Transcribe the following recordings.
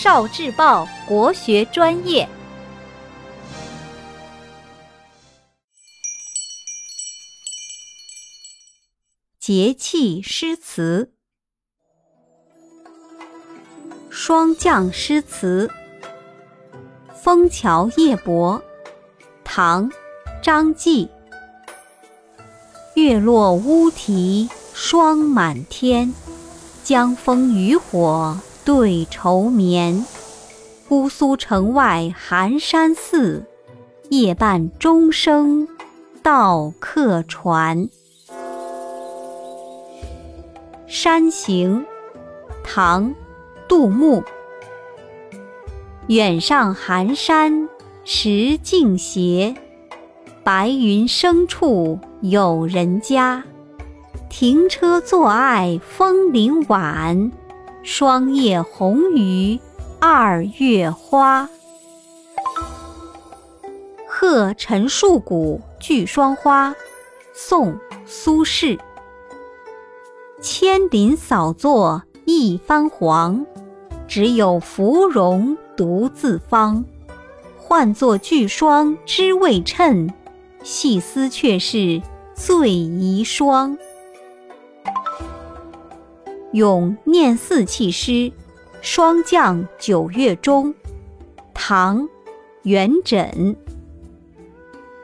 少智报国学专业。节气诗词，霜降诗词，《枫桥夜泊》，唐·张继。月落乌啼霜满天，江枫渔火对愁眠。姑苏城外寒山寺，夜半钟声到客船。《山行》唐·杜牧。远上寒山石径斜，白云生处有人家。停车坐爱枫林晚，霜叶红于二月花。《贺陈树谷聚霜花》宋·苏轼。千林扫作一番黄，只有芙蓉独自芳。唤作聚霜知未衬，细思却是最遗霜。《咏念四气诗·霜降九月中》唐·元稹。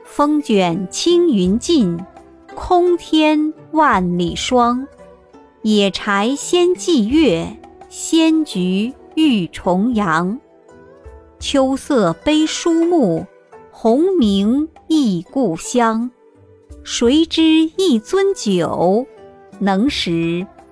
风卷青云尽，空天万里霜。野柴先祭月，仙菊欲重阳。秋色悲书目，鸿鸣忆故乡。谁知一樽酒，能使